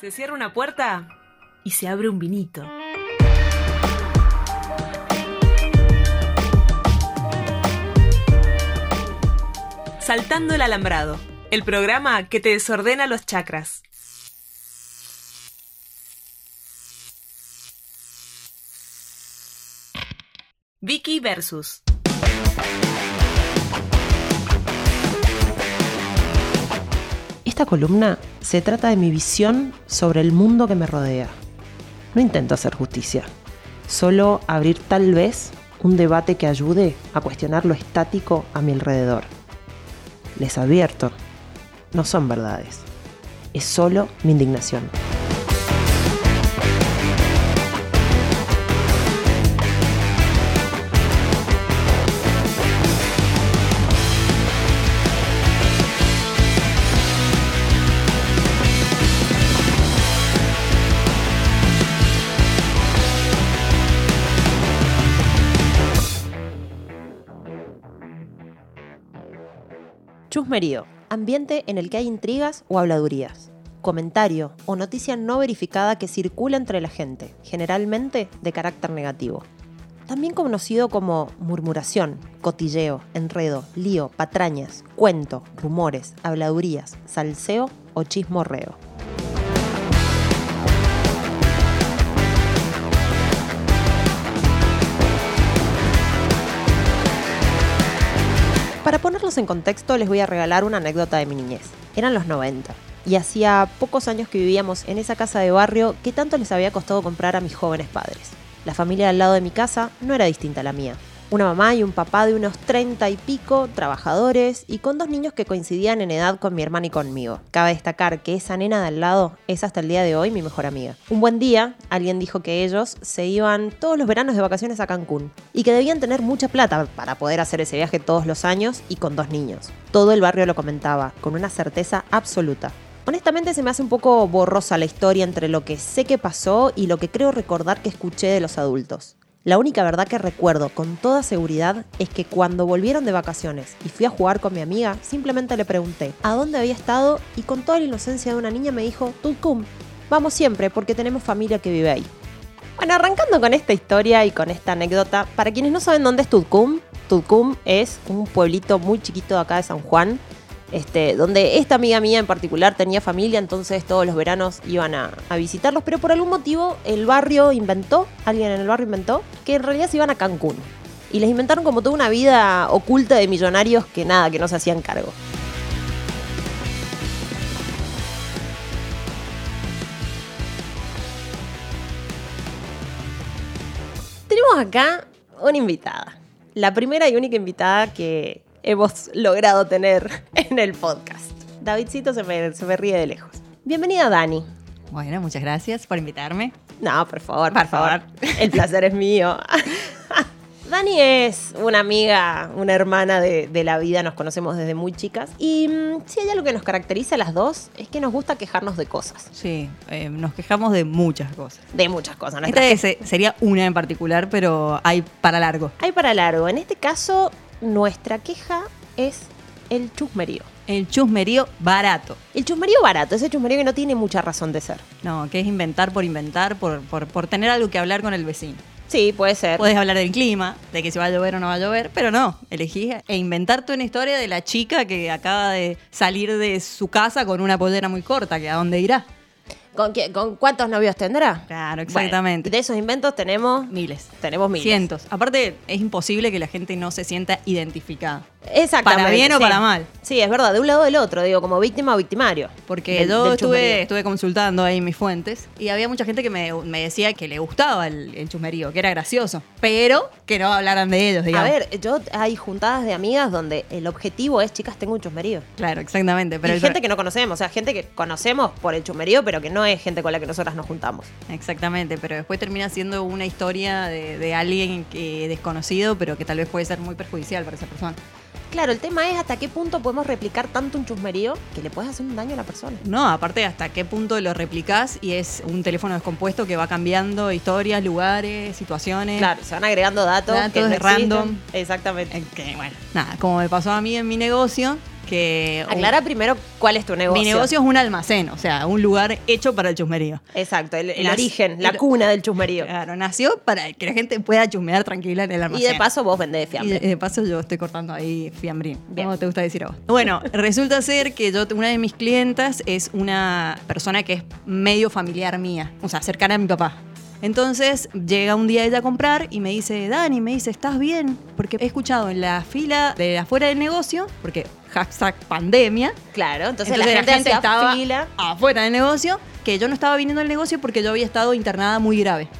Se cierra una puerta y se abre un vinito. Saltando el alambrado, el programa que te desordena los chakras. Vicky versus. Esta columna se trata de mi visión sobre el mundo que me rodea. No intento hacer justicia, solo abrir tal vez un debate que ayude a cuestionar lo estático a mi alrededor. Les advierto, no son verdades, es solo mi indignación. Ambiente en el que hay intrigas o habladurías. Comentario o noticia no verificada que circula entre la gente, generalmente de carácter negativo. También conocido como murmuración, cotilleo, enredo, lío, patrañas, cuento, rumores, habladurías, salseo o chismorreo. Para ponerlos en contexto, les voy a regalar una anécdota de mi niñez. Eran los 90 y hacía pocos años que vivíamos en esa casa de barrio que tanto les había costado comprar a mis jóvenes padres. La familia al lado de mi casa no era distinta a la mía. Una mamá y un papá de unos 30 y pico, trabajadores, y con dos niños que coincidían en edad con mi hermana y conmigo. Cabe destacar que esa nena de al lado es hasta el día de hoy mi mejor amiga. Un buen día, alguien dijo que ellos se iban todos los veranos de vacaciones a Cancún y que debían tener mucha plata para poder hacer ese viaje todos los años y con dos niños. Todo el barrio lo comentaba, con una certeza absoluta. Honestamente se me hace un poco borrosa la historia entre lo que sé que pasó y lo que creo recordar que escuché de los adultos. La única verdad que recuerdo con toda seguridad es que cuando volvieron de vacaciones y fui a jugar con mi amiga, simplemente le pregunté a dónde había estado y con toda la inocencia de una niña me dijo, Tulcum, vamos siempre porque tenemos familia que vive ahí. Bueno, arrancando con esta historia y con esta anécdota, para quienes no saben dónde es Tulcum, Tulcum es un pueblito muy chiquito de acá de San Juan, este, donde esta amiga mía en particular tenía familia, entonces todos los veranos iban a, a, visitarlos, pero por algún motivo el barrio inventó, alguien en el barrio inventó, que en realidad se iban a Cancún. Y les inventaron como toda una vida oculta de millonarios que nada, que no se hacían cargo. Tenemos acá una invitada. La primera y única invitada que, hemos logrado tener en el podcast. Davidcito se me, se me ríe de lejos. Bienvenida, Dani. Bueno, muchas gracias por invitarme. No, por favor, por, por favor. El placer es mío. Dani es una amiga, una hermana de, de, la vida, nos conocemos desde muy chicas. Y mmm, si hay algo que nos caracteriza a las dos, es que nos gusta quejarnos de cosas. Sí, eh, nos quejamos de muchas cosas. De muchas cosas. Esta que... sería una en particular, pero hay para largo. Hay para largo. En este caso, nuestra queja es el chusmerío. El chusmerío barato. El chusmerío barato, ese chusmerío que no tiene mucha razón de ser. No, que es inventar por inventar, por, por, por tener algo que hablar con el vecino. Sí, puede ser. Puedes hablar del clima, de que si va a llover o no va a llover, pero no, elegís e inventarte una historia de la chica que acaba de salir de su casa con una pollera muy corta, que a dónde irá. ¿Con, qué, ¿Con, cuántos novios tendrá? Claro, exactamente. Bueno, de esos inventos tenemos miles. Tenemos miles. Cientos. Aparte, es imposible que la gente no se sienta identificada. Exactamente. Para bien o sí. para mal. Sí, es verdad, de un lado o del otro, digo, como víctima o victimario. Porque del- yo del estuve, estuve consultando ahí mis fuentes y había mucha gente que me, me decía que le gustaba el, el chusmerío, que era gracioso, pero que no hablaran de ellos, A digamos. ver, yo hay juntadas de amigas donde el objetivo es, chicas, tengo un chusmerío. Claro, exactamente. Pero y el- gente que no conocemos, o sea, gente que conocemos por el chumerío, pero que no es gente con la que nosotras nos juntamos. Exactamente, pero después termina siendo una historia de, de alguien que desconocido, pero que tal vez puede ser muy perjudicial para esa persona. Claro, el tema es hasta qué punto podemos replicar tanto un chusmerío que le puedes hacer un daño a la persona. No, aparte hasta qué punto lo replicás y es un teléfono descompuesto que va cambiando historias, lugares, situaciones. Claro, se van agregando datos, Datos que no random. Exactamente. Que bueno, nada, como me pasó a mí en mi negocio, que... Aclara primero cuál es tu negocio. Mi negocio es un almacén, o sea, un lugar hecho para el chusmerío. Exacto, el, origen, la el- cuna del chusmerío. Claro, nació para que la gente pueda chusmear tranquila en el Y almacén. de paso vos vendés Y fiambre. de, de paso yo estoy cortando ahí fiambrín. Bien. ¿Cómo te gusta decir a vos? Bueno, resulta ser que yo, una de mis clientas es una persona que es medio familiar mía, o sea, cercana a mi papá. Entonces llega un día ella a comprar y me dice, Dani, me dice, ¿estás bien? Porque he escuchado en la fila de afuera del negocio, porque hashtag pandemia, Claro, entonces, entonces la gente, estaba fila. afuera del negocio, que yo no estaba viniendo al negocio porque yo había estado internada muy grave.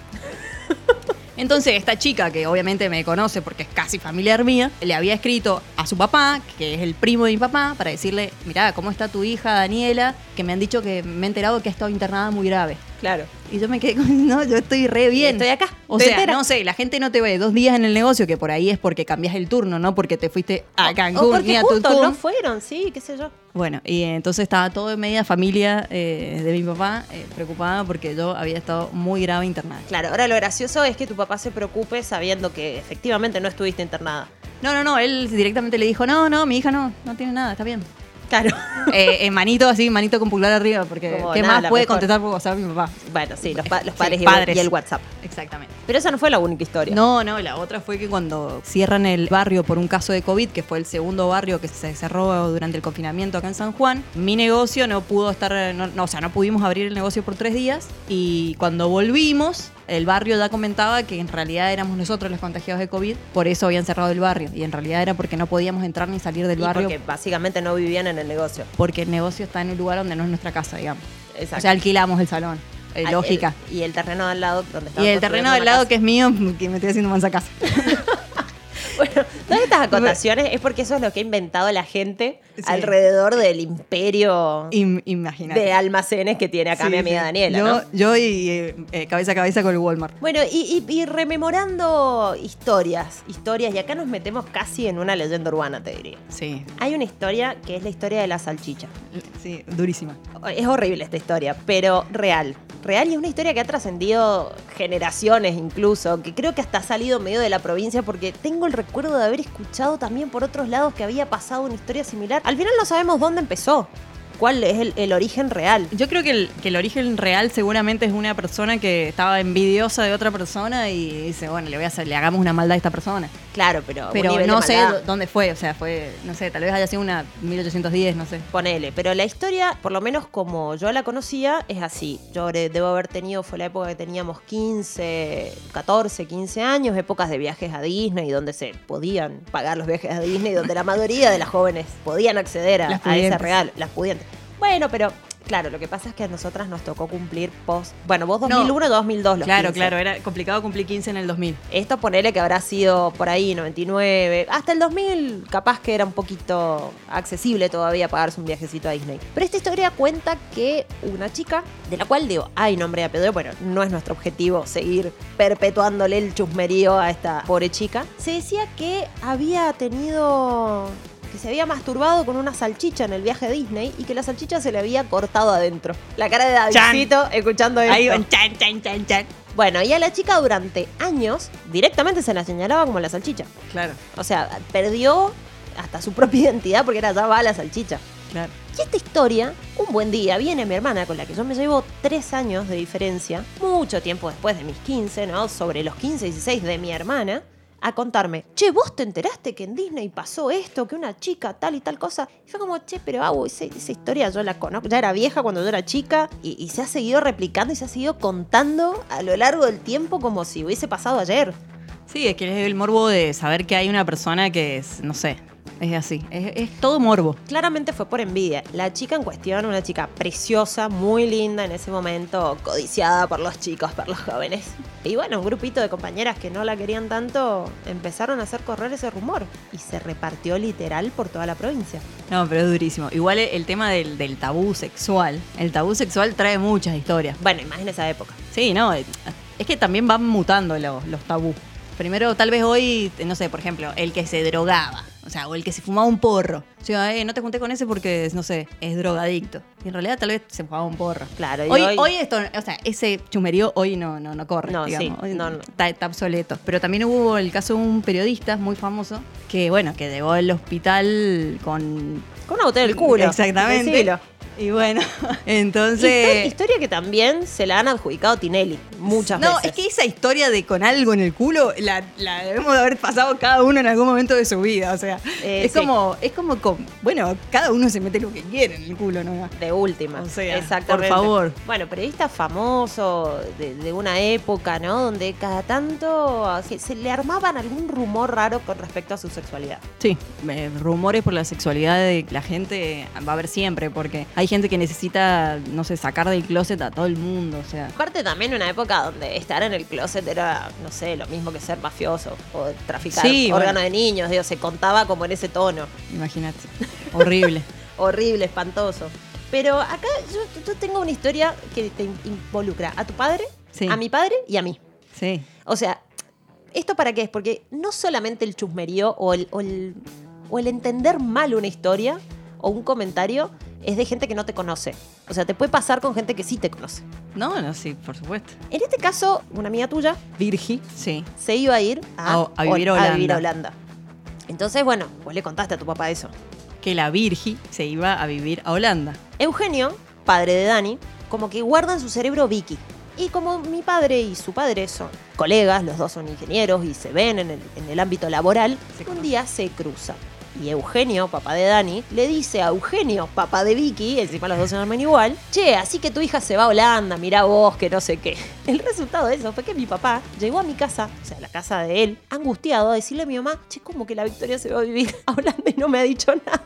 Entonces esta chica, que obviamente me conoce porque es casi familiar mía, le había escrito a su papá, que es el primo de mi papá, para decirle, mirá, ¿cómo está tu hija Daniela? Que me han dicho que me he enterado que ha estado internada muy grave. Claro. Y yo me quedé con, no, yo estoy re bien. Estoy acá, O sea, entera. no sé, la gente no te ve dos días en el negocio, que por ahí es porque cambias el turno, no porque te fuiste a o Cancún porque ni a justo no fueron, sí, qué sé yo. Bueno, y entonces estaba todo en media familia eh, de mi papá eh, preocupada porque yo había estado muy grave internada. Claro, ahora lo gracioso es que tu papá se preocupe sabiendo que efectivamente no estuviste internada. No, no, no, él directamente le dijo, no, no, mi hija no, no tiene nada, está bien. Claro. Eh, en manito así, manito con pulgar arriba, porque Como ¿qué nada, más puede mejor. contestar por WhatsApp mi papá? bueno, sí, los, pa- los Sí, padres, y- padres. y el WhatsApp. Exactamente. Pero esa no fue la única historia. No, no, la otra fue que cuando cierran el barrio por un caso de COVID, que fue el segundo barrio que se cerró durante el confinamiento acá en San Juan, mi negocio no pudo estar, no, no, o sea, no pudimos abrir el negocio por tres días y cuando volvimos, el barrio ya comentaba que en realidad éramos nosotros los contagiados de COVID, por eso habían cerrado el barrio y en realidad era porque no podíamos entrar ni salir del Y barrio porque básicamente no vivían en el negocio. porque el negocio está en un lugar donde no es nuestra casa, digamos. Exacto. O sea, alquilamos el salón. Eh, lógica. el- y el terreno de al lado donde y el terreno del lado que es mío, que me estoy haciendo mansa casa. Bueno, estas acotaciones es porque eso es lo que ha inventado la gente Sí. alrededor del imperio Im- Imagínate. de almacenes que tiene acá Sí, mi amiga. Daniela. Yo, ¿no? yo y eh, eh, cabeza a cabeza con el Walmart. Bueno, y, y- y rememorando historias, historias, y acá nos metemos casi en una leyenda urbana, te diría. Sí, Hay una historia que es la historia de la salchicha. sí, durísima. Es horrible esta historia, pero real. Real y es una historia que ha trascendido generaciones incluso, que creo que hasta ha salido medio de la provincia porque tengo el recuerdo de haber escuchado también por otros lados que había pasado una historia similar. Al final no sabemos dónde empezó, cuál es el, el origen real. Yo creo que el, que el origen real seguramente es una persona que estaba envidiosa de otra persona y dice, bueno, le voy a hacer, le hagamos una maldad a esta persona. Claro, pero, no sé dónde fue, o sea, fue, no sé, tal vez haya sido una 1810, no sé. Ponele, pero la historia, por lo menos como yo la conocía, es así. Yo debo haber tenido, fue la época que teníamos 15, 14, 15 años, épocas de viajes a Disney, donde se podían pagar los viajes a Disney, donde la mayoría de las jóvenes podían acceder a, a ese regalo, las pudientes. Bueno, pero claro, lo que pasa es que a nosotras nos tocó cumplir post. Bueno, vos No. 2001, 2002, los Claro, 15. claro, era complicado cumplir 15 en el 2000. Esto ponele que habrá sido por ahí 99, hasta el 2000 capaz que era un poquito accesible todavía pagarse un viajecito a Disney. Pero esta historia cuenta que una chica, de la cual digo, hay nombre y apellido, bueno, no es nuestro objetivo seguir perpetuándole el chusmerío a esta pobre chica, se decía que había tenido que se había masturbado con una salchicha en el viaje a Disney y que la salchicha se le había cortado adentro. La cara de Davidcito escuchando esto. Ahí van, chan, chan, chan, chan. Bueno, y a la chica durante años directamente se la señalaba como la salchicha. Claro, O sea, perdió hasta su propia identidad porque era ya va la salchicha. claro. Y esta historia, un buen día, viene mi hermana con la que yo me llevo tres años de diferencia, mucho tiempo después de mis 15, ¿no? Sobre los 15, 16 de mi hermana, a contarme, che, ¿vos te enteraste que en Disney pasó esto, que una chica tal y tal cosa? Y fue como, che, pero esa, esa historia yo la conozco, ya era vieja cuando yo era chica y, y se ha seguido replicando y se ha seguido contando a lo largo del tiempo como si hubiese pasado ayer. Sí, es que es el morbo de saber que hay una persona que es, no sé, es así. Es, es todo morbo. Claramente fue por envidia. La chica en cuestión, una chica preciosa, muy linda en ese momento, codiciada por los chicos, por los jóvenes. Y bueno, un grupito de compañeras que no la querían tanto empezaron a hacer correr ese rumor y se repartió literal por toda la provincia. No, pero es durísimo. Igual el tema del, del tabú sexual. El tabú sexual trae muchas historias. Bueno, en esa época. Sí, no. Es que también van mutando los, los tabú. Primero, tal vez hoy, no sé, por ejemplo, el que se drogaba. O sea, o el que se fumaba un porro. O sea, eh, no te junté con ese porque, no sé, es drogadicto. Y en realidad tal vez se fumaba un porro. Claro, y Hoy, hoy- hoy esto, o sea, ese chumerío hoy no, no, no corre. No, digamos. sí, Hoy no, no. Está, está obsoleto. Pero también hubo el caso de un periodista muy famoso que, bueno, que llegó al hospital con. Con una botella del culo. Exactamente. Decilo. Y bueno, Histo- entonces. Historia que también se la han adjudicado Tinelli muchas No, veces. es que esa historia de con algo en el culo la, la debemos de haber pasado cada uno en algún momento de su vida. O sea, Eh, es sí. como, es como, con- bueno, cada uno se mete lo que quiere en el culo, ¿no? De última. O sea, Exactamente. por favor. Bueno, periodista famoso de, de una época, ¿no? Donde cada tanto se, se le armaban algún rumor raro con respecto a su sexualidad. Sí, eh, rumores por la sexualidad de la gente va a haber siempre, porque hay gente que necesita, no sé, sacar del closet a todo el mundo, o sea. Aparte también una época donde estar en el closet era, no sé, lo mismo que ser mafioso o traficar Sí, órganos bueno. de niños, digo, se contaba como en ese tono. Imagínate. Horrible. Horrible, espantoso. Pero acá yo, yo tengo una historia que te in- involucra a tu padre, Sí. a mi padre y a mí. Sí. O sea, ¿esto para qué es? Porque no solamente el chusmerío o el, o el, o el entender mal una historia o un comentario es de gente que no te conoce. O sea, te puede pasar con gente que sí te conoce. No, no, sí, por supuesto. En este caso, una amiga tuya, Virgi, Sí. se iba a ir a, A- a vivir a Hol- vivir a Holanda. Entonces, bueno, vos le contaste a tu papá eso. Que la Virgi se iba a vivir a Holanda. Eugenio, padre de Dani, como que guarda en su cerebro Vicky. Y como mi padre y su padre son colegas, los dos son ingenieros y se ven en el, en el ámbito laboral, Se un día se cruzan. Y Eugenio, papá de Dani, le dice a Eugenio, papá de Vicky, encima los dos se llaman igual, che, así que tu hija se va a Holanda, mira vos, que no sé qué. El resultado de eso fue que mi papá llegó a mi casa, o sea, a la casa de él, angustiado, a decirle a mi mamá, che, ¿cómo que la Victoria se va a vivir a Holanda y no me ha dicho nada?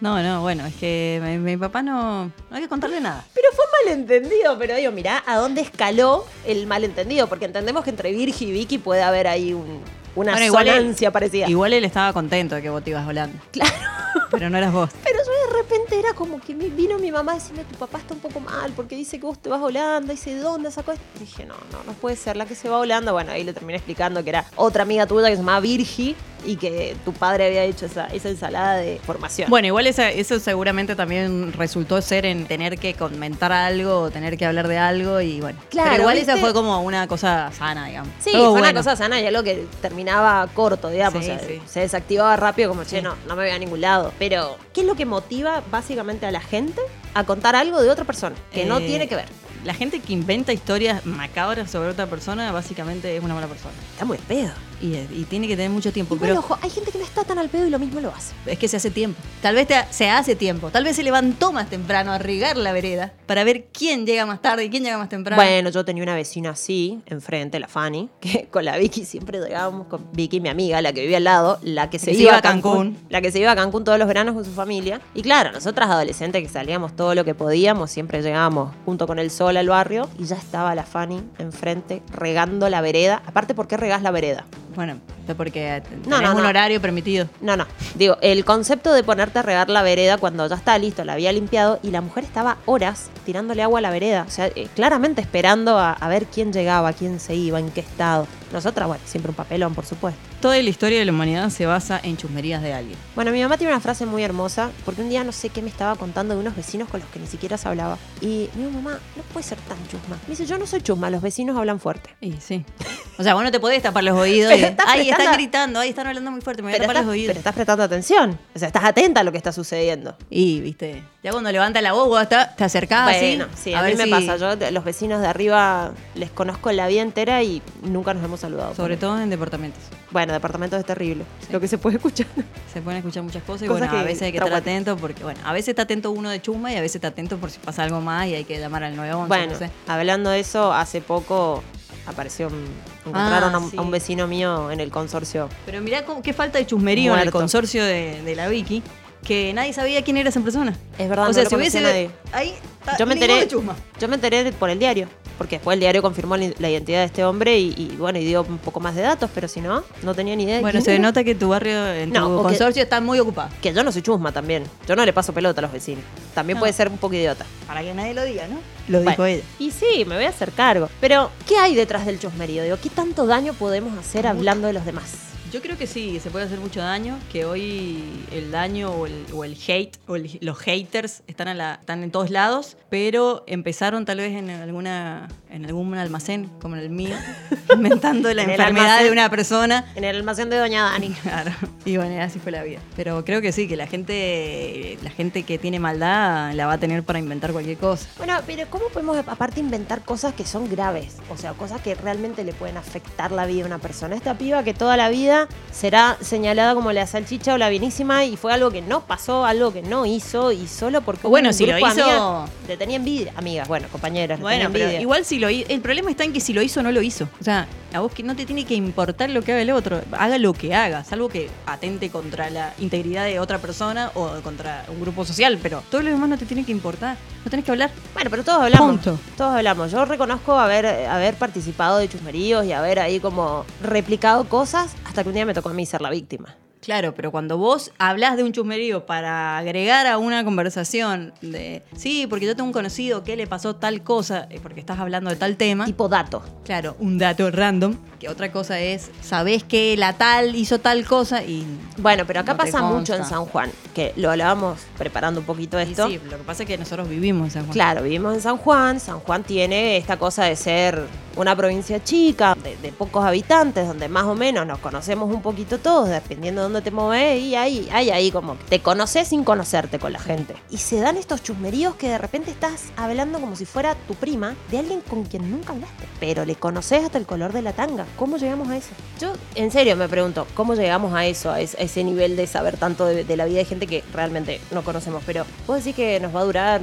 No, no, bueno, es que mi, mi papá no, no hay que contarle nada. Pero fue malentendido, pero digo, mirá a dónde escaló el malentendido, porque entendemos que entre Virgi y Vicky puede haber ahí un- una Bueno, igual él- sonancia parecida. Igual él estaba contento de que vos te ibas a Holanda. Claro. Pero no eras vos. Pero yo de repente era como que me vino mi mamá a decirme, tu papá está un poco mal, porque dice que vos te vas a Holanda, dice, ¿de dónde sacó esto? Dije, no, no, no puede ser la que se va a Holanda. Bueno, ahí le terminé explicando que era otra amiga tuya que se llamaba Virgi y que tu padre había hecho esa, esa ensalada de formación. Bueno, igual esa- eso seguramente también resultó ser en tener que comentar algo o tener que hablar de algo y bueno. Claro, Pero igual esa ¿viste? fue como una cosa sana, digamos. Sí, fue una cosa sana y algo que terminaba corto, digamos. Sí, o sea, sí. Se desactivaba rápido como, che, Sí. no, no me voy a ningún lado. Pero, ¿qué es lo que motiva básicamente a la gente a contar algo de otra persona? Que no Eh, tiene que ver. La gente que inventa historias macabras sobre otra persona básicamente es una mala persona. Está muy pedo. Y, y tiene que tener mucho tiempo. Igual, pero ojo, hay gente que no está tan al pedo y lo mismo lo hace. es que se hace tiempo. Tal vez te- se hace tiempo. Tal vez se levantó más temprano a regar la vereda para ver quién llega más tarde y quién llega más temprano. Bueno, yo tenía una vecina así, enfrente, la Fanny, que con la Vicky siempre llegábamos con Vicky, mi amiga, la que vivía al lado, la que se, que se iba, iba a a Cancún, Cancún. La que se iba a Cancún todos los veranos con su familia. Y claro, nosotras adolescentes que salíamos todo lo que podíamos, siempre llegábamos junto con el sol al barrio y ya estaba la Fanny enfrente regando la vereda. Aparte, ¿por qué regás la vereda? Bueno, es porque No, tenés no, un no. horario permitido. No, no. Digo, el concepto de ponerte a regar la vereda cuando ya está listo, la había limpiado y la mujer estaba horas tirándole agua a la vereda. O sea, eh, claramente esperando a, a ver quién llegaba, quién se iba, en qué estado. Nosotras, bueno, siempre un papelón, por supuesto. Toda la historia de la humanidad se basa en chusmerías de alguien. Bueno, mi mamá tiene una frase muy hermosa, porque un día no sé qué me estaba contando de unos vecinos con los que ni siquiera se hablaba. Y mi mamá, no puede ser tan chusma. Me dice, yo no soy chusma, los vecinos hablan fuerte. Y sí. O sea, vos no te podés tapar los oídos. Y, estás ay, prestando- están gritando, ay, están hablando muy fuerte, me voy a tapar estás, los oídos. pero estás prestando atención. O sea, estás atenta a lo que está sucediendo. Y, viste, ya cuando levanta la voz, vos te acercás Bueno, así. sí, a, mí ver me si- pasa. Yo los vecinos de arriba les conozco la vida entera y nunca nos hemos saludado. Sobre todo en departamentos. Bueno, departamentos es terrible. Sí. Lo que se puede escuchar. Se pueden escuchar muchas cosas y Cosas bueno, a veces hay que estar atento porque, bueno, a veces está atento uno de chusma y a veces está atento por si pasa algo más y hay que llamar al 911. Bueno, no sé. hablando de eso, hace poco apareció un, encontraron Ah, a, un, sí. a un vecino mío en el consorcio. Pero mirá cómo- qué falta de chusmerío en el consorcio de, de la Vicky, que nadie sabía quién era esa persona. Es verdad, o no sea, lo si hubiese... nadie. Ahí está, Yo me enteré, yo me enteré por el diario, porque después el diario confirmó la identidad de este hombre y, y, bueno, y dio un poco más de datos, pero si no, no tenía ni idea. de Bueno, se nota que tu barrio, en No, tu que- consorcio, está muy ocupado. Que yo no soy chusma también. Yo no le paso pelota a los vecinos. También No. puede ser un poco idiota. Para que nadie lo diga, ¿no? Lo Bueno, dijo ella. Y sí, me voy a hacer cargo. Pero, ¿qué hay detrás del chusmerío? Digo, ¿qué tanto daño podemos hacer hablando de los demás? Yo creo que sí, se puede hacer mucho daño, que hoy el daño o el, hate o el- los haters están, a la, están en todos lados, pero empezaron tal vez en alguna en algún almacén como en el mío, inventando la En enfermedad almacén. de una persona. En el almacén de Doña Dani. Claro, y bueno, así fue la vida. Pero creo que sí, que la gente, la gente que tiene maldad la va a tener para inventar cualquier cosa. Bueno, pero ¿cómo podemos aparte inventar cosas que son graves? O sea, cosas que realmente le pueden afectar la vida a una persona. Esta piba que toda la vida será señalada como la salchicha o la bienísima y fue algo que no pasó, algo que no hizo y solo porque Bueno, un si lo grupo hizo- amigas le tenía envidia. Amigas, bueno, compañeras, Bueno, pero envidia. igual si lo hi- el problema está en que si lo hizo o no lo hizo. O sea, a vos que no te tiene que importar lo que haga el otro, haga lo que haga, salvo que atente contra la integridad de otra persona o contra un grupo social, pero todo lo demás no te tiene que importar, no tenés que hablar. Bueno, pero todos hablamos. Punto. Todos hablamos. Yo reconozco haber, haber participado de chusmeríos y haber ahí como replicado cosas hasta que un día me tocó a mí ser la víctima. Claro, pero cuando vos hablas de un chusmerío para agregar a una conversación de, sí, porque yo tengo un conocido que le pasó tal cosa, eh, porque estás hablando de tal tema, Tipo dato. claro, un dato random, que otra cosa es, sabés que la tal hizo tal cosa y... Bueno, pero acá No pasa mucho en. San Juan, que lo hablábamos preparando un poquito y esto. sí, lo que pasa es que nosotros vivimos en San Juan. Claro, vivimos en San Juan. San Juan tiene esta cosa de ser una provincia chica, de, de pocos habitantes, donde más o menos nos conocemos un poquito todos, dependiendo de dónde te mueves. Y hay, hay ahí como te conoces sin conocerte con la gente. Y se dan estos chusmeríos que de repente estás hablando como si fuera tu prima de alguien con quien nunca hablaste. Pero le conoces hasta el color de la tanga. ¿Cómo llegamos a eso? Yo, en serio, me pregunto, ¿cómo llegamos a eso, a ese, nivel de saber tanto de, la vida de gente que realmente no conocemos? Pero, ¿vos decís que nos va a durar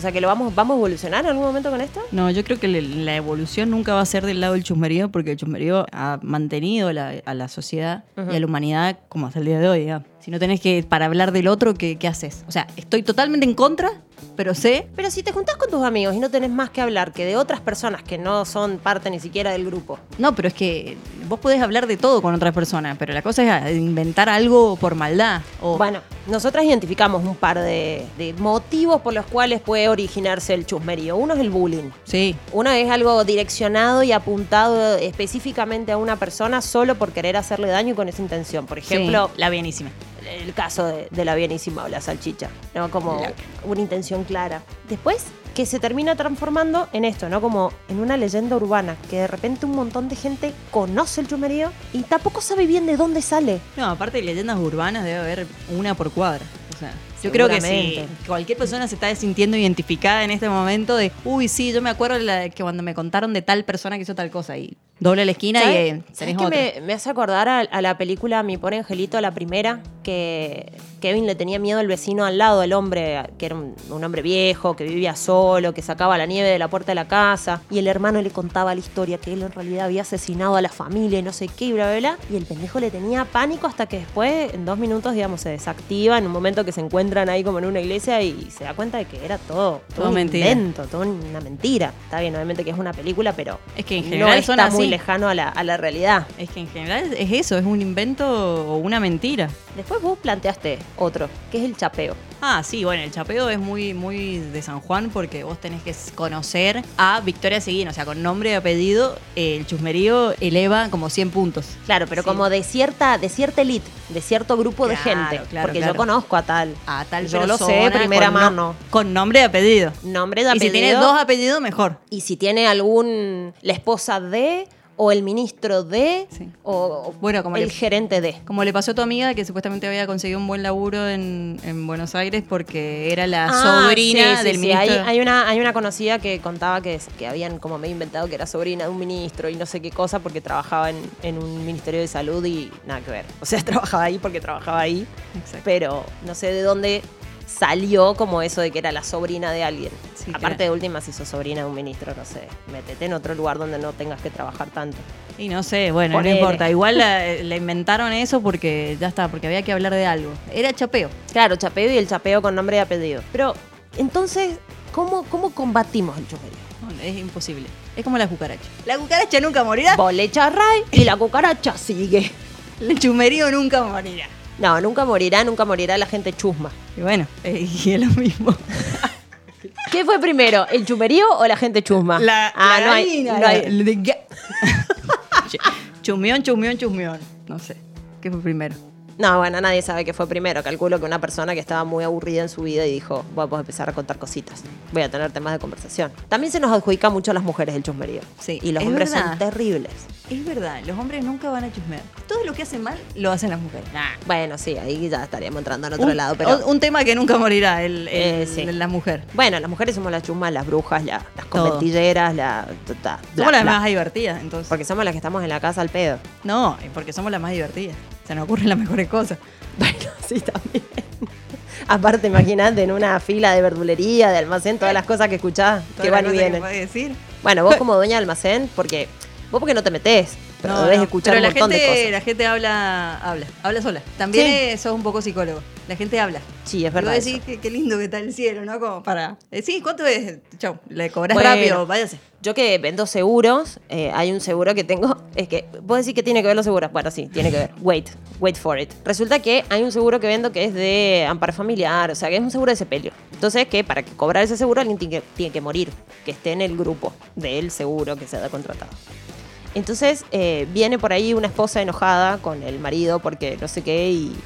o sea, que lo vamos, vamos a evolucionar en algún momento con esto. No, yo creo que le- la evolución nunca va a ser del lado del chusmerío, porque el chusmerío ha mantenido la- a la sociedad y a la humanidad como hasta el día de hoy. Si no tenés que, para hablar del otro, ¿qué, qué haces? O sea, estoy totalmente en contra, pero sé Pero si te juntás con tus amigos y no tenés más que hablar que de otras personas que no son parte ni siquiera del grupo. No, pero es que vos podés hablar de todo con otras personas, pero la cosa es inventar algo por maldad. O, Bueno, nosotras identificamos un par de, de motivos por los cuales puede originarse el chusmerío. Uno es el bullying. sí, Uno es algo direccionado y apuntado específicamente a una persona solo por querer hacerle daño y con esa intención. Por ejemplo, sí, la bienísima. El caso de, de la bienísima o la salchicha, ¿no? Como La- una intención clara. Después, que se termina transformando en esto, ¿no? Como en una leyenda urbana, que de repente un montón de gente conoce el chumerío y tampoco sabe bien de dónde sale. No, aparte de leyendas urbanas debe haber una por cuadra. O sea, yo creo que Seguramente. cualquier persona se está sintiendo identificada en este momento de, uy, sí, yo me acuerdo de la- que cuando me contaron de tal persona que hizo tal cosa y doble la esquina y eh, ¿Sabes tenés que me, me hace acordar a, a la película Mi pobre angelito, la primera, que Kevin le tenía miedo al vecino al lado, el hombre, que era un, un hombre viejo, que vivía solo, que sacaba la nieve de la puerta de la casa, y el hermano le contaba la historia, que él en realidad había asesinado a la familia y no sé qué, y bla, bla, bla, y el pendejo le tenía pánico hasta que después, en dos minutos, digamos, se desactiva, en un momento que se encuentran ahí como en una iglesia y se da cuenta de que era todo, todo, Todo un mentira. invento, todo una mentira. Está bien, obviamente que es una película, pero Es que en general son muy así. Lejano a la, a la realidad. Es que en general es eso, es un invento o una mentira. Después vos planteaste otro, que es el chapeo. Ah, sí, bueno, el chapeo es muy, muy de San Juan porque vos tenés que conocer a Victoria Seguín, o sea, con nombre y apellido, el chusmerío eleva como 100 puntos. Claro, pero Sí. como de cierta, de cierta elite, de cierto grupo de gente. claro, porque claro. yo conozco a tal. A tal Yo lo sé, primera con no- mano. con nombre y apellido. Nombre de Y si apellido. tiene dos apellidos, mejor. y si tiene algún. la esposa de, o el ministro de, Sí. o, Bueno, como el le- gerente de. Como le pasó a tu amiga que supuestamente había conseguido un buen laburo en, en Buenos Aires porque era la Ah, sobrina sí, sí, del sí. ministro. Hay, hay una, hay una conocida que contaba que, que habían como medio inventado que era sobrina de un ministro y no sé qué cosa porque trabajaba en, en un ministerio de salud y nada que ver. O sea, trabajaba ahí porque trabajaba ahí, Exacto. pero no sé de dónde salió como eso de que era la sobrina de alguien. Sí, Aparte claro. de última, si sos sobrina de un ministro, no sé, métete en otro lugar donde no tengas que trabajar tanto. Y no sé, bueno, Ponele. no importa. Igual le inventaron eso porque ya está, porque había que hablar de algo. Era chapeo. Claro, chapeo y el chapeo con nombre y apellido. Pero, entonces, ¿cómo, cómo combatimos el? No, es imposible. Es como la cucaracha. La cucaracha nunca morirá. Bolecha ray y la cucaracha sigue. El chumerío nunca morirá. No, nunca morirá, nunca morirá la gente chusma. Y bueno, eh, y es lo mismo. ¿Qué fue primero, el chumerío o la gente chusma? La, ah, la no hay, gallina, no hay- la- de ga- chumión, chumión, chumión. No sé. ¿Qué fue primero? No, bueno, nadie sabe qué fue primero. Calculo que una persona que estaba muy aburrida en su vida y dijo, vamos a empezar a contar cositas. Voy a tener temas de conversación. También se nos adjudica mucho a las mujeres el chusmerío. Sí, Y los es hombres verdad. son terribles. Es verdad, los hombres nunca van a chusmear. Todo lo que hacen mal lo hacen las mujeres. Bueno, sí, ahí ya estaríamos entrando en otro un, lado, pero... un tema que nunca morirá, el, el- Eh, sí. la mujer. Bueno, las mujeres somos las chumas, las brujas, la- las Todo. conventilleras, la... bla, Somos las más divertidas, entonces. Porque somos las que estamos en la casa al pedo. No, porque somos las más divertidas. Se nos ocurren las mejores cosas. Bueno, sí, también. Aparte, imagínate, en una fila de verdulería, de almacén, todas las cosas que escuchás, que van y vienen. decir. Bueno, vos como dueña de almacén, porque vos porque no te metés, pero No, debes no, escuchar pero un la gente, de cosas. La gente habla, habla, habla sola. También Sí. eh, sos un poco psicólogo. La gente habla. Sí, es Y verdad. vos decís que qué lindo que está el cielo, ¿no? Como para decir, ¿cuánto es? Chau, le cobras Bueno, rápido, váyase. Yo que vendo seguros, eh, hay un seguro que tengo, es que, vos decís que tiene que ver los seguros, bueno, sí, tiene que ver, wait, wait for it. Resulta que hay un seguro que vendo que es de amparo familiar, o sea, que es un seguro de sepelio. Entonces, que para que cobrar ese seguro alguien tiene que, tiene que morir, que esté en el grupo del seguro que se ha contratado. Entonces, eh, viene por ahí una esposa enojada con el marido porque no sé qué y...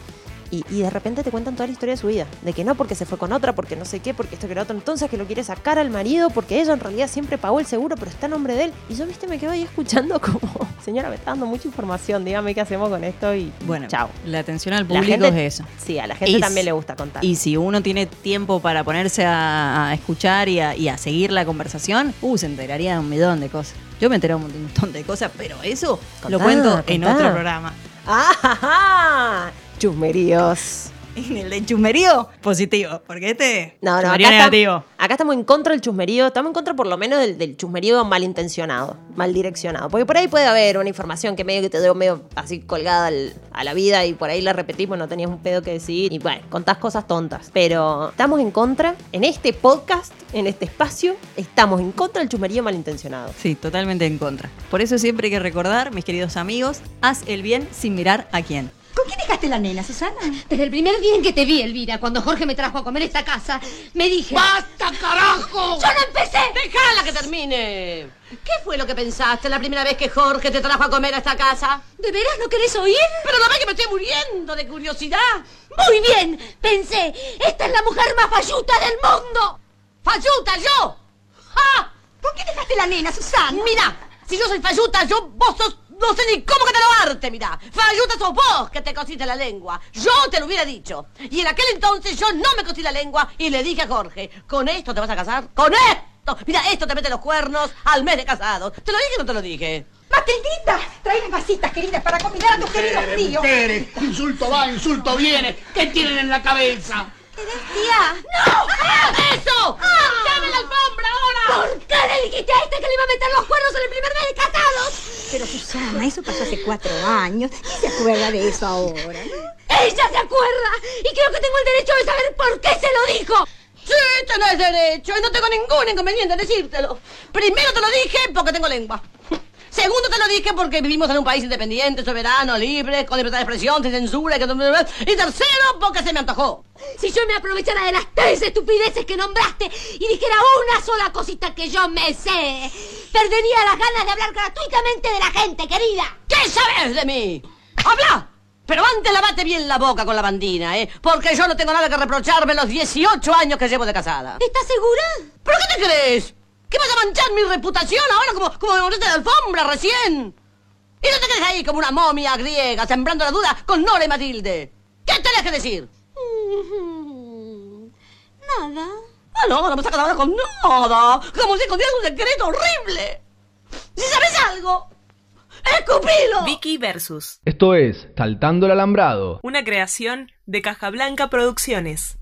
Y, y de repente te cuentan toda la historia de su vida. De que no, porque se fue con otra, porque no sé qué, porque esto que lo otro. Entonces que lo quiere sacar al marido, porque ella en realidad siempre pagó el seguro, pero está a nombre de él. Y yo, viste, me quedo ahí escuchando como, señora, me está dando mucha información, dígame qué hacemos con esto y Bueno, chao. la atención al público gente- es eso. Sí, a la gente Y también si- le gusta contar. Y si uno tiene tiempo para ponerse a, a escuchar y a, y a seguir la conversación, uh, se enteraría de un millón de cosas. Yo me enteré un montón de cosas, pero eso lo Contá, cuento en otro programa. ¡Ah! Chusmeríos. En el de chusmerío, positivo, porque este No, no, acá, negativo. está- acá estamos en contra del chusmerío, estamos en contra por lo menos del, del chusmerío malintencionado, mal direccionado. Porque por ahí puede haber una información que medio que te dio medio así colgada al- a la vida y por ahí la repetimos, no tenías un pedo que decir y bueno, contás cosas tontas. Pero estamos en contra, en este podcast, en este espacio, estamos en contra del chusmerío malintencionado. Sí, totalmente en contra. Por eso siempre hay que recordar, mis queridos amigos, haz el bien sin mirar a quién. ¿Con quién dejaste la nena, Susana? Desde el primer día en que te vi, Elvira, cuando Jorge me trajo a comer esta casa, me dije... ¡Basta, carajo! ¡Yo no empecé! ¡Déjala que termine! ¿Qué fue lo que pensaste la primera vez que Jorge te trajo a comer a esta casa? ¿De veras no querés oír? Pero no ve que me estoy muriendo de curiosidad. Muy bien, pensé, esta es la mujer más falluta del mundo. ¡Falluta, yo! ¡Ah! ¿Por qué dejaste la nena, Susana? Mira, si yo soy falluta, yo, vos sos, no sé ni cómo catalogarte, mira. Falluta sos vos que te cosiste la lengua. Yo te lo hubiera dicho. Y en aquel entonces yo no me cosí la lengua y le dije a Jorge, ¿con esto te vas a casar? ¡Con esto! Mira, esto te mete los cuernos al mes de casado. ¿Te lo dije o no te lo dije? Matildita, trae las vasitas, queridas, para convidar a tus queridos tíos. Mujeres, insulto va, insulto viene. ¿Qué tienen en la cabeza? Tía, ¡No! ¡Ah! ¡Eso! ¡Dame la alfombra ahora! ¿Por qué le dijiste a este que le iba a meter los cuernos en el primer mes de casados? pero Susana, eso pasó hace cuatro años. ¿Quién se acuerda de eso ahora? Ella se acuerda y creo que tengo el derecho de saber por qué se lo dijo. Sí, tenés derecho y no tengo ningún inconveniente en decírtelo. Primero te lo dije porque tengo lengua. Segundo te lo dije porque vivimos en un país independiente, soberano, libre, con libertad de expresión, sin censura. Y tercero porque se me antojó. Si yo me aprovechara de las tres estupideces que nombraste y dijera una sola cosita que yo me sé, perdería las ganas de hablar gratuitamente de la gente, querida. ¿Qué sabes de mí? ¡Habla! Pero antes lavate bien la boca con la bandina, ¿eh? Porque yo no tengo nada que reprocharme los 18 años que llevo de casada. ¿Estás segura? ¿Pero qué te crees? ¿Que vas a manchar mi reputación ahora como, como me montaste de alfombra recién? ¿Y no te quedes ahí como una momia griega sembrando la duda con Nora y Matilde? ¿Qué tenés que decir? Mm, Nada. Ah, no, no me sacas ahora con nada. Como si escondieras un secreto horrible. Si sabes algo, escupilo. Vicky versus. Esto es Saltando el Alambrado. Una creación de Caja Blanca Producciones.